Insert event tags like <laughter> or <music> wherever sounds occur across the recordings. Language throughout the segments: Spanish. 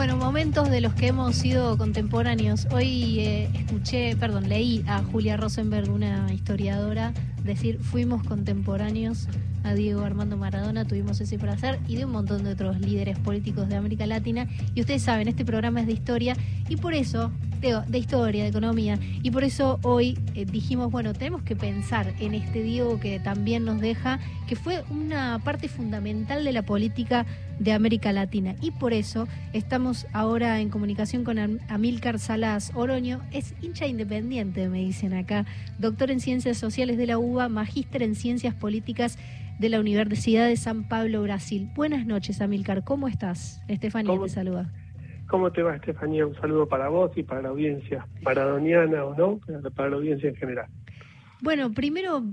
Bueno, momentos de los que hemos sido contemporáneos. Hoy eh, escuché, perdón, leí a Julia Rosenberg, una historiadora, decir fuimos contemporáneos a Diego Armando Maradona, tuvimos ese placer y de un montón de otros líderes políticos de América Latina. Y ustedes saben, este programa es de historia y por eso, de, de historia, de economía, y por eso hoy eh, dijimos, bueno, tenemos que pensar en este Diego que también nos deja, que fue una parte fundamental de la política de América Latina. Y por eso estamos ahora en comunicación con Amílcar Salas Oroño. Es hincha independiente, me dicen acá. Doctor en Ciencias Sociales de la UBA, magíster en Ciencias Políticas de la Universidad de San Pablo, Brasil. Buenas noches, Amílcar. ¿Cómo estás? Estefanía te saluda. ¿Cómo te va, Estefanía? Un saludo para vos y para la audiencia, maradoniana o no, para la audiencia en general. Bueno, primero,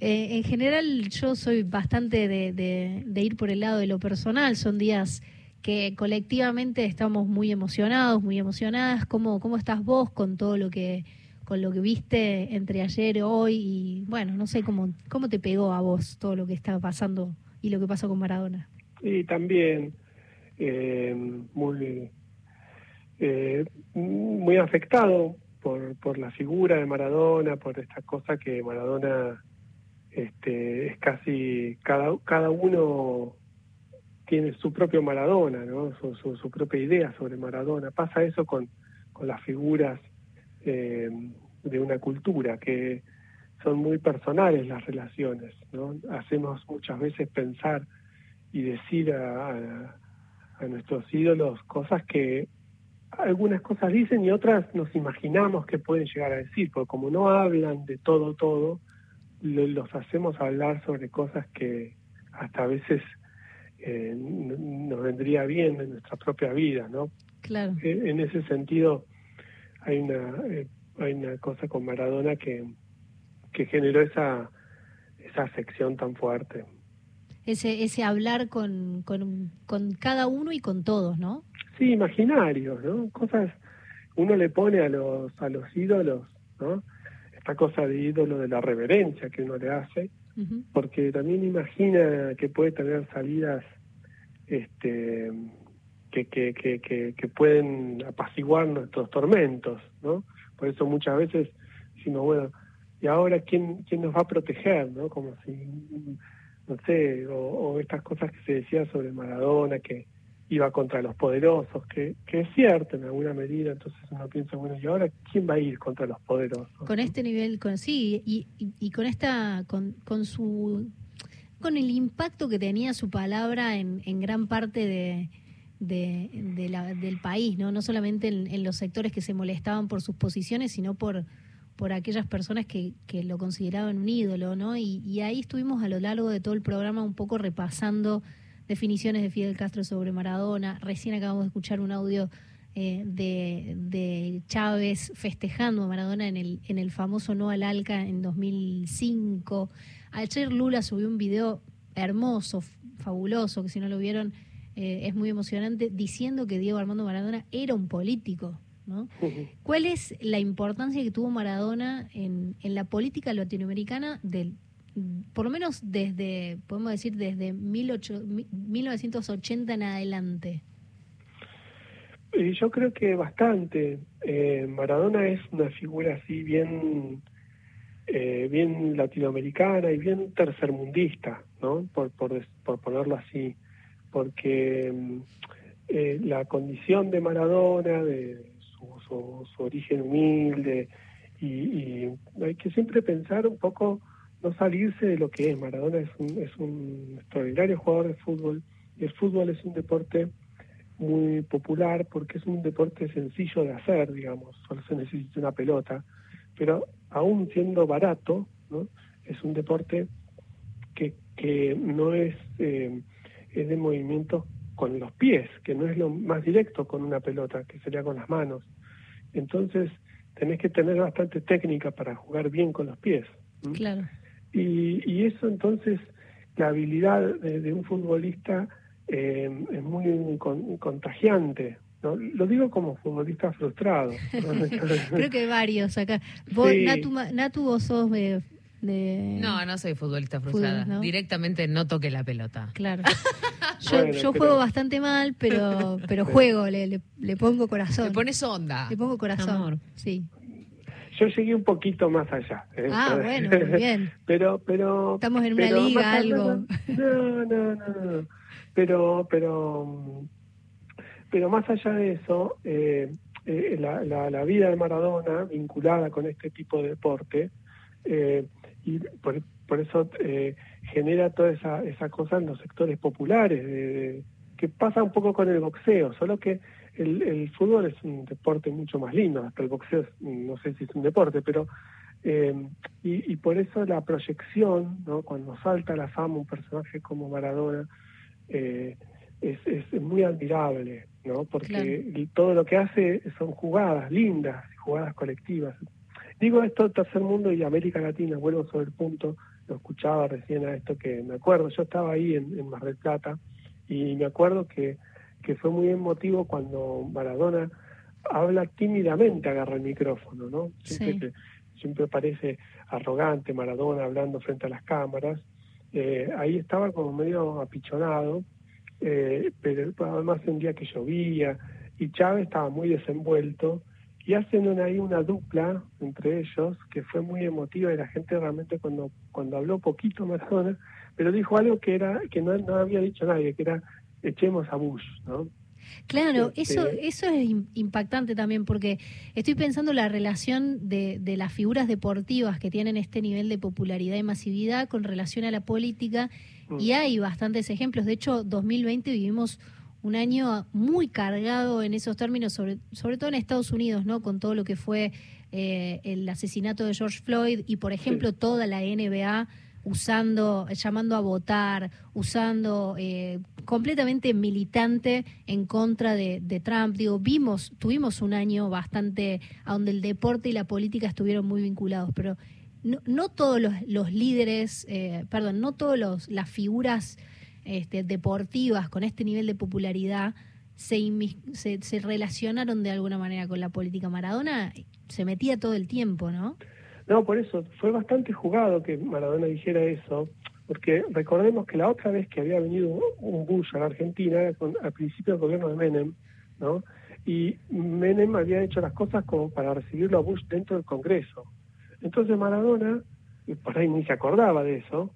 eh, en general yo soy bastante de, de, ir por el lado de lo personal. Son días que colectivamente estamos muy emocionados, muy emocionadas. ¿Cómo, cómo estás vos con todo lo que con lo que viste entre ayer y hoy y bueno, no sé cómo, cómo te pegó a vos todo lo que estaba pasando y lo que pasó con Maradona. Y también eh, muy, eh, muy afectado por, por la figura de Maradona, por esta cosa que Maradona este, es casi, cada, cada uno tiene su propio Maradona, ¿no? su, su, propia idea sobre Maradona. Pasa eso con, con las figuras eh, de una cultura, que son muy personales las relaciones, ¿no? Hacemos muchas veces pensar y decir a, a, nuestros ídolos cosas que algunas cosas dicen y otras nos imaginamos que pueden llegar a decir, porque como no hablan de todo, todo, los hacemos hablar sobre cosas que hasta a veces eh, nos vendría bien en nuestra propia vida, ¿no? Claro. En ese sentido, hay una eh, hay una cosa con Maradona que, que generó esa esa sección tan fuerte. Ese ese hablar con, con, con cada uno y con todos, ¿no? Sí, imaginarios, ¿no? Cosas uno le pone a los a los ídolos, ¿no? Esta cosa de ídolo de la reverencia que uno le hace, porque también imagina que puede tener salidas este que, que, que, pueden apaciguar nuestros tormentos, ¿no? Por eso muchas veces decimos, bueno, ¿y ahora quién, quién nos va a proteger, no? Como si, no sé, o, estas cosas que se decía sobre Maradona, que iba contra los poderosos, que, que es cierto en alguna medida, entonces uno piensa, bueno, ¿y ahora quién va a ir contra los poderosos? Con este nivel, con sí, y, y, y con esta, con, con su con el impacto que tenía su palabra en, en gran parte de, de, la, del país, ¿no? No solamente en, los sectores que se molestaban por sus posiciones, sino por, por aquellas personas que, que lo consideraban un ídolo, ¿no? Y, ahí estuvimos a lo largo de todo el programa un poco repasando definiciones de Fidel Castro sobre Maradona. Recién acabamos de escuchar un audio eh, de, de, Chávez festejando a Maradona en el, en el famoso No al Alca en 2005. Ayer Lula subió un video hermoso, fabuloso, que si no lo vieron eh, es muy emocionante, diciendo que Diego Armando Maradona era un político. ¿no? ¿Cuál es la importancia que tuvo Maradona en, en la política latinoamericana del, por lo menos desde, podemos decir, desde 1980 en adelante? Yo creo que bastante. Eh, Maradona es una figura así bien, eh, bien latinoamericana y bien tercermundista, ¿no? Por, por, por ponerlo así porque mm, eh, la condición de Maradona, de su, su, origen humilde, y, hay que siempre pensar un poco, no salirse de lo que es. Maradona es un, es un extraordinario jugador de fútbol, y el fútbol es un deporte muy popular porque es un deporte sencillo de hacer, digamos, solo se necesita una pelota, pero aún siendo barato, es un deporte que, que no es... Eh, es de movimiento con los pies, que no es lo más directo con una pelota, que sería con las manos. Entonces, tenés que tener bastante técnica para jugar bien con los pies. Claro. Y, y, eso entonces, la habilidad de, un futbolista eh, es muy contagiante. ¿no? Lo digo como futbolista frustrado. <laughs> <laughs> Creo que varios acá. Vos, Natu, Natu, vos sos eh, no, no soy futbolista frustrada. Directamente no toque la pelota. Claro. <laughs> yo, juego bastante mal, pero pero <laughs> juego, le, le, pongo corazón. Le pones onda. Le pongo corazón, sí. Yo llegué un poquito más allá. ¿eh? Ah, bueno, muy <laughs> bien. pero, pero... Estamos en una liga, algo. No, no, no, no. Pero, pero, pero más allá de eso, eh, eh, la, la, vida de Maradona vinculada con este tipo de deporte, eh, y por, por eso eh, genera toda esa, esa cosa en los sectores populares, que pasa un poco con el boxeo, solo que el, el, fútbol es un deporte mucho más lindo, hasta el boxeo no sé si es un deporte, pero eh, y, y, por eso la proyección, ¿no? cuando salta a la fama un personaje como Maradona, eh, es, es, muy admirable, ¿no? porque todo lo que hace son jugadas lindas, jugadas colectivas. Digo esto tercer mundo y América Latina, vuelvo sobre el punto, lo escuchaba recién a esto que me acuerdo, yo estaba ahí en, en Mar del Plata y me acuerdo que que fue muy emotivo cuando Maradona habla tímidamente, agarra el micrófono, ¿no? Siempre, siempre parece arrogante Maradona hablando frente a las cámaras. Eh, ahí estaba como medio apichonado, eh, pero además un día que llovía y Chávez estaba muy desenvuelto y hacen ahí una dupla entre ellos que fue muy emotiva y la gente realmente cuando cuando habló poquito <laughs> Maradona, pero dijo algo que era que no, no había dicho nadie, que era echemos a Bush, ¿no? Claro, este, eso, eso es impactante también, porque estoy pensando la relación de, de, las figuras deportivas que tienen este nivel de popularidad y masividad con relación a la política, mm. y hay bastantes ejemplos. De hecho, 2020 vivimos un año muy cargado en esos términos, sobre, sobre todo en Estados Unidos, ¿no? Con todo lo que fue eh, el asesinato de George Floyd y, por ejemplo, toda la NBA usando, llamando a votar, usando eh, completamente militante en contra de, Trump. Digo, vimos, tuvimos un año bastante donde el deporte y la política estuvieron muy vinculados, pero no, no todos los, los líderes, eh, perdón, no todas las figuras este, deportivas con este nivel de popularidad se, se, relacionaron de alguna manera con la política. Maradona se metía todo el tiempo, ¿no? No, por eso fue bastante jugado que Maradona dijera eso, porque recordemos que la otra vez que había venido un Bush a la Argentina era al principio del gobierno de Menem, ¿no? Y Menem había hecho las cosas como para recibirlo a Bush dentro del Congreso. Entonces Maradona, por ahí ni se acordaba de eso,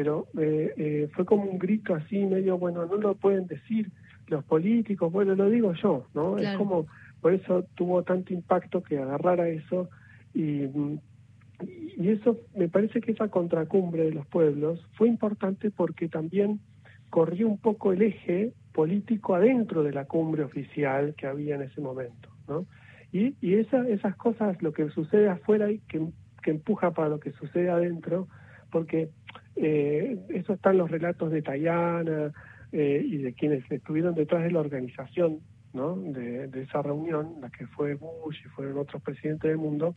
pero eh, eh, fue como un grito así medio, bueno, no lo pueden decir los políticos, bueno, lo digo yo, ¿no? Es como, por eso tuvo tanto impacto que agarrara eso y y eso me parece que esa contracumbre de los pueblos fue importante porque también corrió un poco el eje político adentro de la cumbre oficial que había en ese momento, ¿no? Y, y esa, esas cosas, lo que sucede afuera y que, que empuja para lo que sucede adentro, porque eh, eso están los relatos de Tayana eh, y de quienes estuvieron detrás de la organización ¿no? de, de esa reunión, la que fue Bush y fueron otros presidentes del mundo,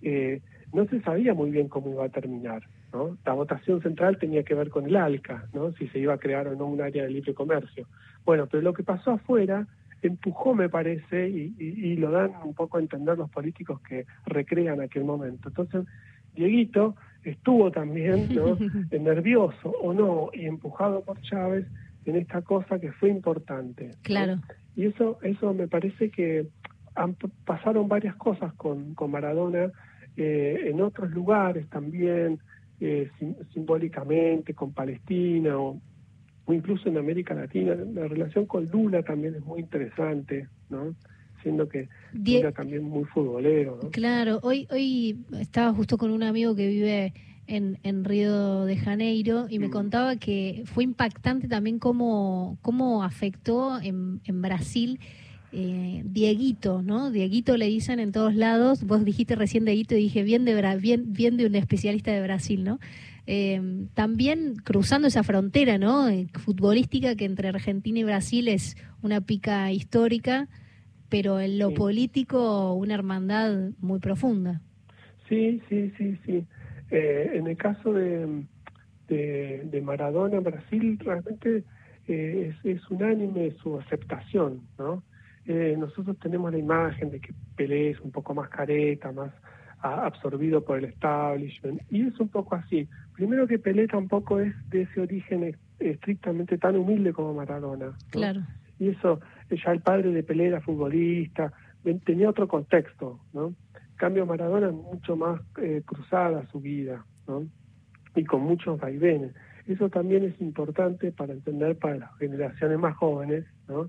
eh, no se sabía muy bien cómo iba a terminar. ¿no? La votación central tenía que ver con el ALCA, ¿no? si se iba a crear o no un área de libre comercio. Bueno, pero lo que pasó afuera empujó, me parece, y, y, lo dan un poco a entender los políticos que recrean aquel momento. Entonces, Dieguito estuvo también ¿no? <laughs> nervioso o no, y empujado por Chávez en esta cosa que fue importante. Claro. Y eso, eso me parece que han, pasaron varias cosas con, con Maradona eh, en otros lugares también, eh, simbólicamente, con Palestina o, incluso en América Latina. La relación con Lula también es muy interesante, ¿no? Siendo que Lula también muy futbolero, ¿no? Claro, hoy, hoy estaba justo con un amigo que vive en, en Río de Janeiro y me mm. contaba que fue impactante también cómo, cómo afectó en, en Brasil eh, Dieguito, ¿no? Dieguito le dicen en todos lados. Vos dijiste recién Dieguito y dije bien de, bien, bien de un especialista de Brasil, ¿no? Eh, también cruzando esa frontera, ¿no? Eh, futbolística que entre Argentina y Brasil es una pica histórica, pero en lo político una hermandad muy profunda. Sí, sí, sí, sí. en el caso de, de, Maradona, Brasil realmente es, es unánime su aceptación, ¿no? eh, nosotros tenemos la imagen de que Pelé es un poco más careta, más absorbido por el establishment, y es un poco así. Primero que Pelé tampoco es de ese origen estrictamente tan humilde como Maradona. Claro. Y eso, ya el padre de Pelé era futbolista, tenía otro contexto, ¿no? En cambio, Maradona mucho más eh, cruzada su vida, ¿no? Y con muchos vaivenes. Eso también es importante para entender para las generaciones más jóvenes, ¿no?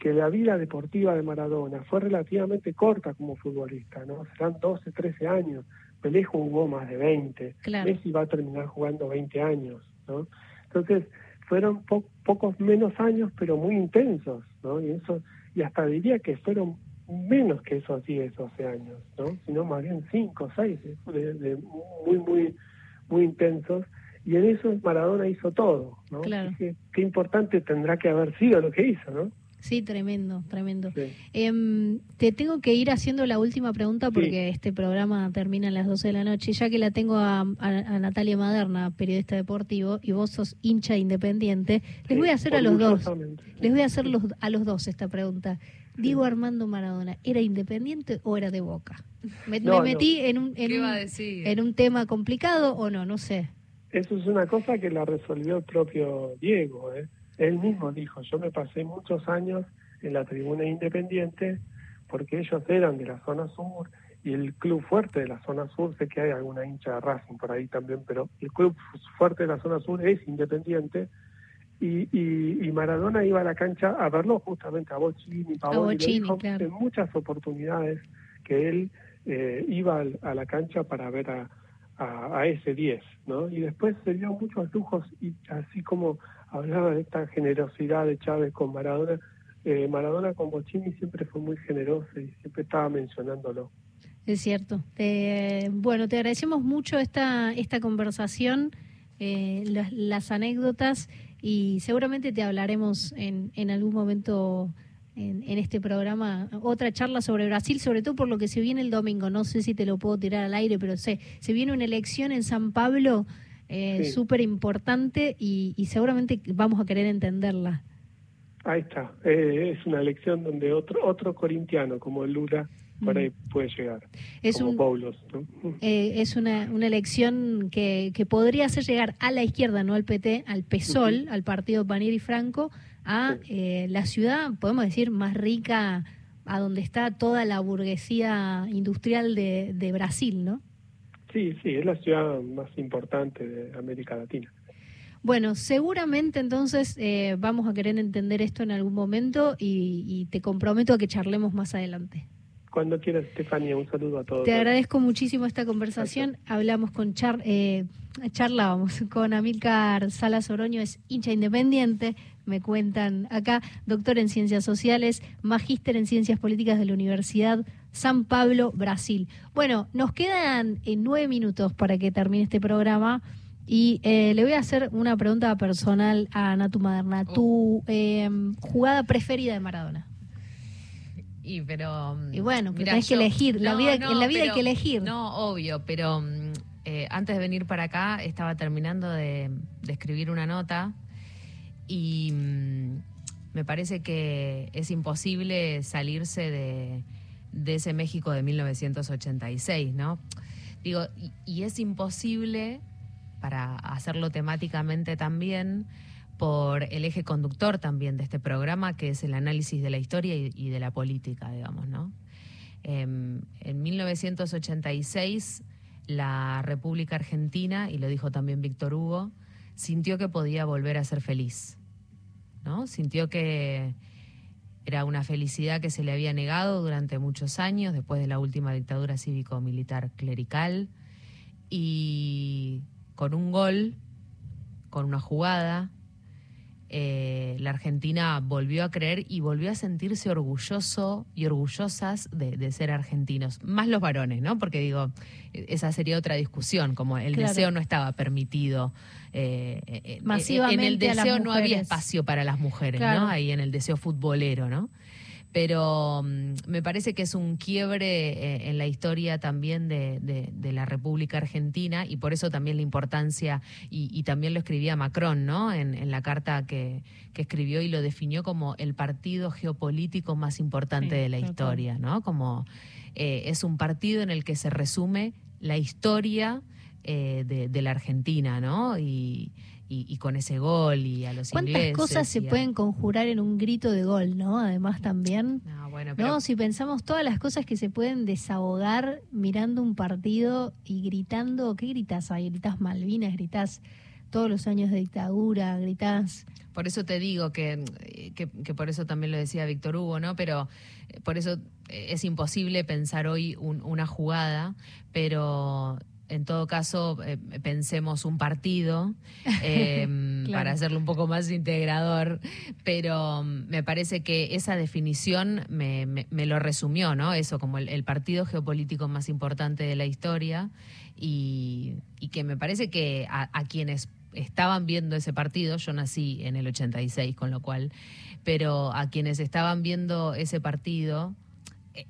que la vida deportiva de Maradona fue relativamente corta como futbolista, ¿no? Serán 12, 13 años. Pelé jugó más de 20. Messi va a terminar jugando 20 años, ¿no? Entonces, fueron pocos menos años, pero muy intensos, ¿no? Y eso y hasta diría que fueron menos que esos 10, 12 años, ¿no? Sino más bien 5, 6, de, muy, muy, muy intensos. Y en eso Maradona hizo todo, ¿no? Qué, qué importante tendrá que haber sido lo que hizo, ¿no? Sí, tremendo, tremendo. Em, te tengo que ir haciendo la última pregunta porque este programa termina a las 12 de la noche. Ya que la tengo a, Natalia Maderna, periodista deportivo, y vos sos hincha independiente, les voy a hacer a los dos. Les voy a hacer los, a los dos esta pregunta. Diego Armando Maradona, ¿era independiente o era de Boca? ¿Me, metí en un, en, un, en un tema complicado o no? No sé. Eso es una cosa que la resolvió el propio Diego, ¿eh? Él mismo dijo, yo me pasé muchos años en la tribuna independiente porque ellos eran de la zona sur y el club fuerte de la zona sur, sé que hay alguna hincha de Racing por ahí también, pero el club fuerte de la zona sur es independiente y, y, Maradona iba a la cancha a verlo justamente a Bochini, Pavoni, dijo en muchas oportunidades que él eh, iba a la cancha para ver a, a, ese 10, ¿no? Y después se dio muchos lujos y así como hablaba de esta generosidad de Chávez con Maradona, eh, Maradona con Bochini siempre fue muy generoso y siempre estaba mencionándolo. Es cierto. bueno, te agradecemos mucho esta, esta conversación, eh, las, anécdotas y seguramente te hablaremos en, en algún momento en, en, este programa otra charla sobre Brasil, sobre todo por lo que se viene el domingo. No sé si te lo puedo tirar al aire, pero sé, se viene una elección en San Pablo eh, súper importante y, seguramente vamos a querer entenderla. Ahí está. Eh, es una elección donde otro otro corintiano como Lula ahí puede llegar. Es como Paulos, eh, es una, una elección que, que podría hacer llegar a la izquierda, no al PT, al PSOL, al partido Panier y Franco, a la ciudad, podemos decir, más rica, a donde está toda la burguesía industrial de, de Brasil, ¿no? Sí, sí, es la ciudad más importante de América Latina. Bueno, seguramente entonces eh, vamos a querer entender esto en algún momento y, te comprometo a que charlemos más adelante. Cuando quieras, Estefania, un saludo a todos. Te agradezco muchísimo esta conversación. Hablamos con Char, eh, charlábamos <laughs> con Amílcar Salas Oroño, es hincha independiente, me cuentan acá, doctor en ciencias sociales, magíster en ciencias políticas de la Universidad San Pablo, Brasil. Bueno, nos quedan eh, nueve minutos para que termine este programa. Y eh, le voy a hacer una pregunta personal a Natu Maderna. Oh. ¿Tu em, jugada preferida de Maradona? Y pero y bueno, pero tenés que elegir. la vida, en la vida hay que elegir. No, obvio, pero mm, eh, antes de venir para acá estaba terminando de, de escribir una nota y mm, me parece que es imposible salirse de ese México de 1986, ¿no? Digo, y, es imposible para hacerlo temáticamente también por el eje conductor también de este programa, que es el análisis de la historia y, de la política, digamos, ¿no? Em, en 1986, la República Argentina, y lo dijo también Víctor Hugo, sintió que podía volver a ser feliz, Sintió que era una felicidad que se le había negado durante muchos años, después de la última dictadura cívico-militar clerical. Y con un gol, con una jugada, eh, la Argentina volvió a creer y volvió a sentirse orgulloso y orgullosas de, ser argentinos, más los varones, ¿no? Porque digo, esa sería otra discusión, como el deseo no estaba permitido. Eh, eh, en el deseo no había espacio para las mujeres, ¿no? Ahí en el deseo futbolero, ¿no? Pero mm, me parece que es un quiebre eh, en la historia también de, la República Argentina y por eso también la importancia, y, también lo escribía Macron, ¿no? En, la carta que, escribió y lo definió como el partido geopolítico más importante de la historia, ¿no? Como eh, es un partido en el que se resume la historia eh, de, la Argentina, ¿no? Y, y, con ese gol y a los ¿Cuántas ingleses. cosas se pueden conjurar en un grito de gol, no? Además también. No, bueno, No, si pensamos todas las cosas que se pueden desahogar mirando un partido y gritando, ¿qué gritas ahí? Gritas Malvinas, gritas todos los años de dictadura, gritas por eso te digo que, que, por eso también lo decía Víctor Hugo, ¿no? Pero eh, por eso eh, es imposible pensar hoy una jugada, pero en todo caso, eh, pensemos un partido <laughs> em, para hacerlo un poco más integrador, pero mm, me parece que esa definición me, me, lo resumió, ¿no? Eso como el, partido geopolítico más importante de la historia y, y que me parece que a, a quienes estaban viendo ese partido, yo nací en el 86, con lo cual, pero a quienes estaban viendo ese partido,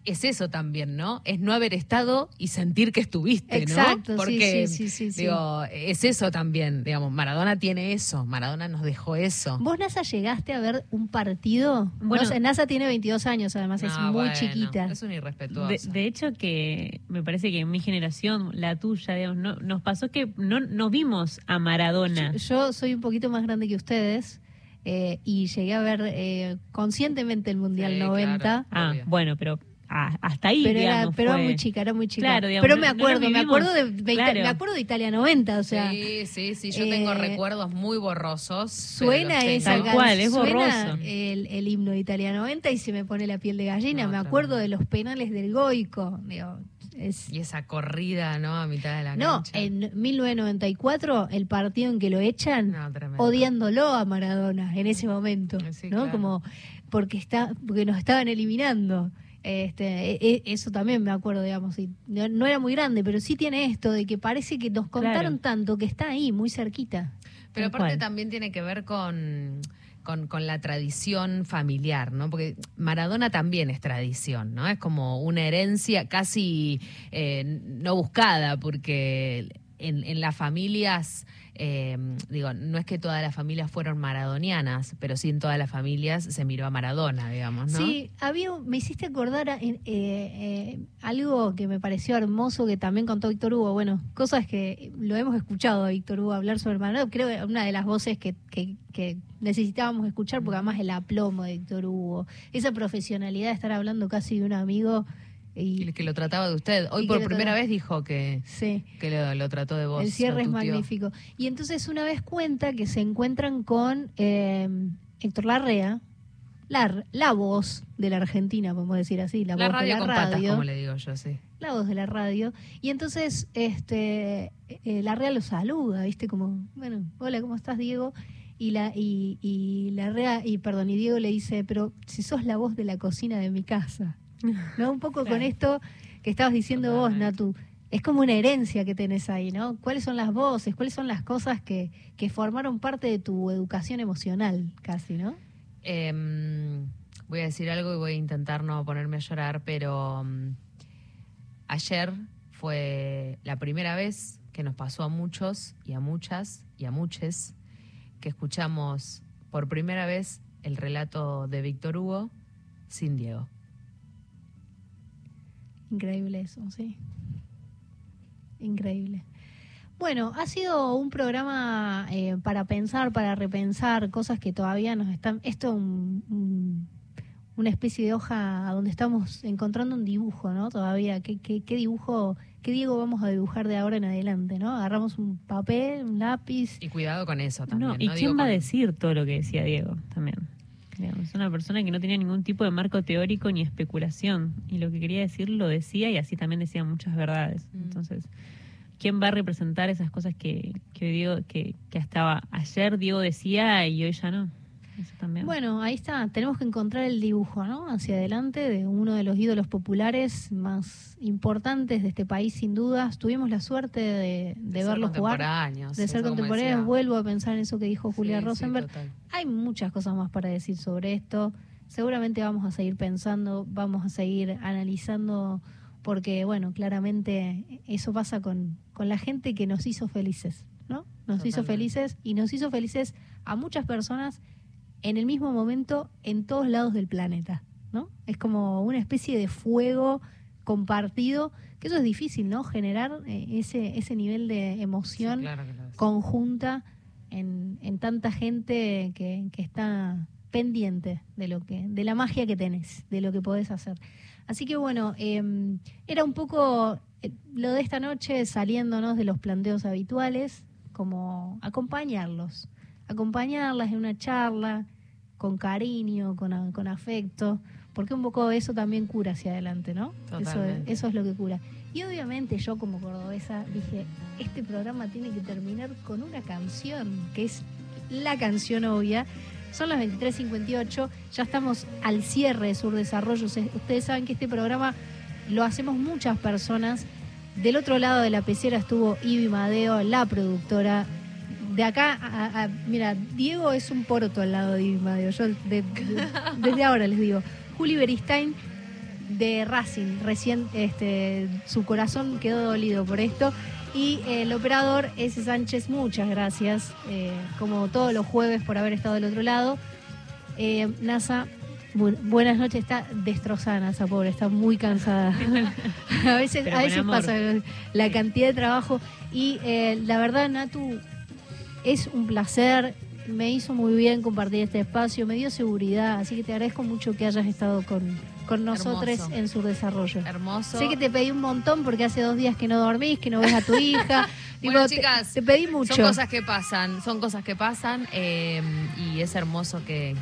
es eso también, ¿no? Es no haber estado y sentir que estuviste, Exacto, ¿no? Porque, sí, sí, sí, digo, es eso también, digamos, Maradona tiene eso, Maradona nos dejó eso. ¿Vos, NASA, llegaste a ver un partido? Bueno, NASA tiene 22 años, además, es muy chiquita. Es un irrespetuoso. De, hecho, que me parece que en mi generación, la tuya, digamos, no, nos pasó que no, no vimos a Maradona. Yo, soy un poquito más grande que ustedes. Eh, y llegué a ver eh, conscientemente el Mundial 90. ah, bueno, pero hasta ahí, pero digamos, pero era muy chica, era muy chica. pero me acuerdo, me acuerdo de, me acuerdo de Italia 90, o sea. Sí, sí, sí, yo tengo eh, recuerdos muy borrosos. Suena esa Tal cual, es borroso. El, el, himno de Italia 90 y se me pone la piel de gallina. me acuerdo de los penales del Goico, y esa corrida, ¿no? A mitad de la no, cancha. No, en 1994, el partido en que lo echan, odiándolo a Maradona en ese momento, ¿no? Como porque está porque nos estaban eliminando. Este, e, e, eso también me acuerdo, digamos, y no, era muy grande, pero sí tiene esto de que parece que nos contaron tanto que está ahí, muy cerquita. Pero aparte también tiene que ver con, con, la tradición familiar, ¿no? Porque Maradona también es tradición, ¿no? Es como una herencia casi eh, no buscada, porque en, en las familias eh, digo, no es que todas las familias fueron maradonianas, pero sí en todas las familias se miró a Maradona, digamos, ¿no? Sí, había, me hiciste acordar eh, eh, algo que me pareció hermoso que también contó Víctor Hugo. Bueno, cosas que lo hemos escuchado a Víctor Hugo hablar sobre Maradona. Creo que una de las voces que, que, que necesitábamos escuchar, porque además el aplomo de Víctor Hugo, esa profesionalidad de estar hablando casi de un amigo y, que lo trataba de usted. Hoy por primera vez dijo que, que lo, trató de vos. El cierre es magnífico. Y entonces una vez cuenta que se encuentran con eh, Héctor Larrea, la, la voz de la Argentina, podemos decir así, la, voz de la radio. como le digo yo, sí. La voz de la radio. Y entonces este eh, Larrea lo saluda, ¿viste? Como, bueno, hola, ¿cómo estás, Diego? Y la, y, y Larrea, y perdón, y Diego le dice, pero si sos la voz de la cocina de mi casa. <laughs> ¿no? Un poco con esto que estabas diciendo vos, Natu. Es como una herencia que tenés ahí, ¿no? ¿Cuáles son las voces? ¿Cuáles son las cosas que, que formaron parte de tu educación emocional, casi, ¿no? Em, voy a decir algo y voy a intentar no ponerme a llorar, pero mm, ayer fue la primera vez que nos pasó a muchos y a muchas y a muchos que escuchamos por primera vez el relato de Víctor Hugo sin Diego. Increíble eso, sí. Increíble. Bueno, ha sido un programa eh, para pensar, para repensar cosas que todavía nos están. Esto es un, una especie de hoja donde estamos encontrando un dibujo, ¿no? Todavía, ¿qué, qué, qué dibujo, qué Diego vamos a dibujar de ahora en adelante, ¿no? Agarramos un papel, un lápiz. Y cuidado con eso también. ¿Y quién va a decir todo lo que decía Diego también? Es una persona que no tenía ningún tipo de marco teórico ni especulación. Y lo que quería decir lo decía y así también decía muchas verdades. Mm. Entonces, ¿quién va a representar esas cosas que, que, que, que hasta ayer Diego decía y hoy ya no? Bueno, ahí está. Tenemos que encontrar el dibujo, ¿no? Hacia adelante de uno de los ídolos populares más importantes de este país, sin dudas. Tuvimos la suerte de, de, verlos jugar, de ser contemporáneos. Vuelvo a pensar en eso que dijo Julia Rosenberg. Hay muchas cosas más para decir sobre esto. Seguramente vamos a seguir pensando, vamos a seguir analizando, porque, bueno, claramente eso pasa con, con la gente que nos hizo felices, ¿no? Nos hizo felices y nos hizo felices a muchas personas en el mismo momento en todos lados del planeta, ¿no? Es como una especie de fuego compartido, que eso es difícil, ¿no? Generar eh, ese, ese nivel de emoción conjunta en, en tanta gente que, que está pendiente de lo que, de la magia que tenés, de lo que podés hacer. Así que bueno, eh, era un poco eh, lo de esta noche saliéndonos de los planteos habituales, como acompañarlos, acompañarlas en una charla con cariño, con, con afecto, porque un poco eso también cura hacia adelante, ¿no? Eso, es lo que cura. Y obviamente yo como cordobesa dije, este programa tiene que terminar con una canción, que es la canción obvia. Son las 23.58, ya estamos al cierre de Sur Desarrollo. Ustedes saben que este programa lo hacemos muchas personas. Del otro lado de la pecera estuvo Ivy Madeo, la productora. De acá, a- a- mira, Diego es un poroto al lado de Madeo. Yo de- de- desde ahora les digo. Juli Beristain de Racing, recién este, su corazón quedó dolido por esto. Y eh, el operador S. Sánchez, muchas gracias, eh, como todos los jueves por haber estado del otro lado. Eh, NASA, bu- buenas noches, está destrozada NASA, pobre, está muy cansada. <laughs> a veces, Pero a veces pasa la cantidad de trabajo. Y eh, la verdad, Natu, es un placer. Me hizo muy bien compartir este espacio, me dio seguridad, así que te agradezco mucho que hayas estado con, con nosotros en su desarrollo. Hermoso. Sé que te pedí un montón porque hace dos días que no dormís, que no ves a tu hija. <laughs> Digo, Bueno, te- chicas, te, pedí mucho. Son cosas que pasan, son cosas que pasan eh, y es hermoso que,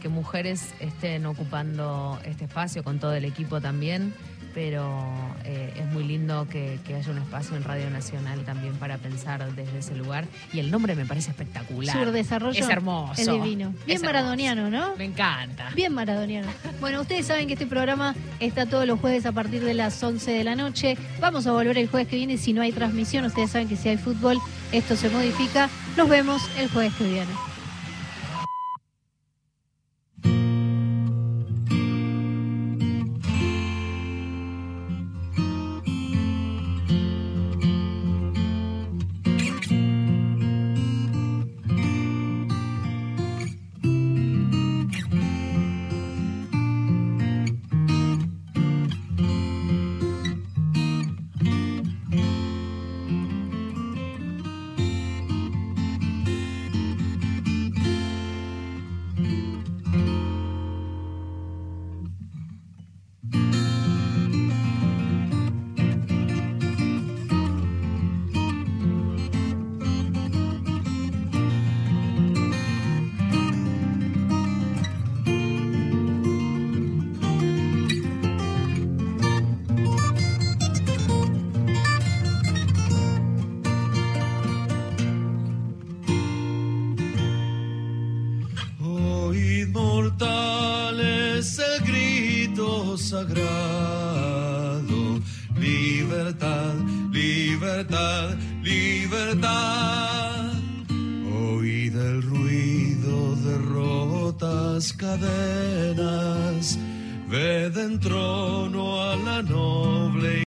que mujeres estén ocupando este espacio con todo el equipo también, pero eh, es muy lindo que, que haya un espacio en Radio Nacional también para pensar desde ese lugar y el nombre me parece espectacular. Sur Desarrollo. Es hermoso. Es divino. Bien Es maradoniano, ¿no? Me encanta. Bien maradoniano. Bueno, ustedes saben que este programa está todos los jueves a partir de las 11 de la noche. Vamos a volver el jueves que viene si no hay transmisión. Ustedes saben que si hay fútbol, esto se modifica. Nos vemos el jueves que viene.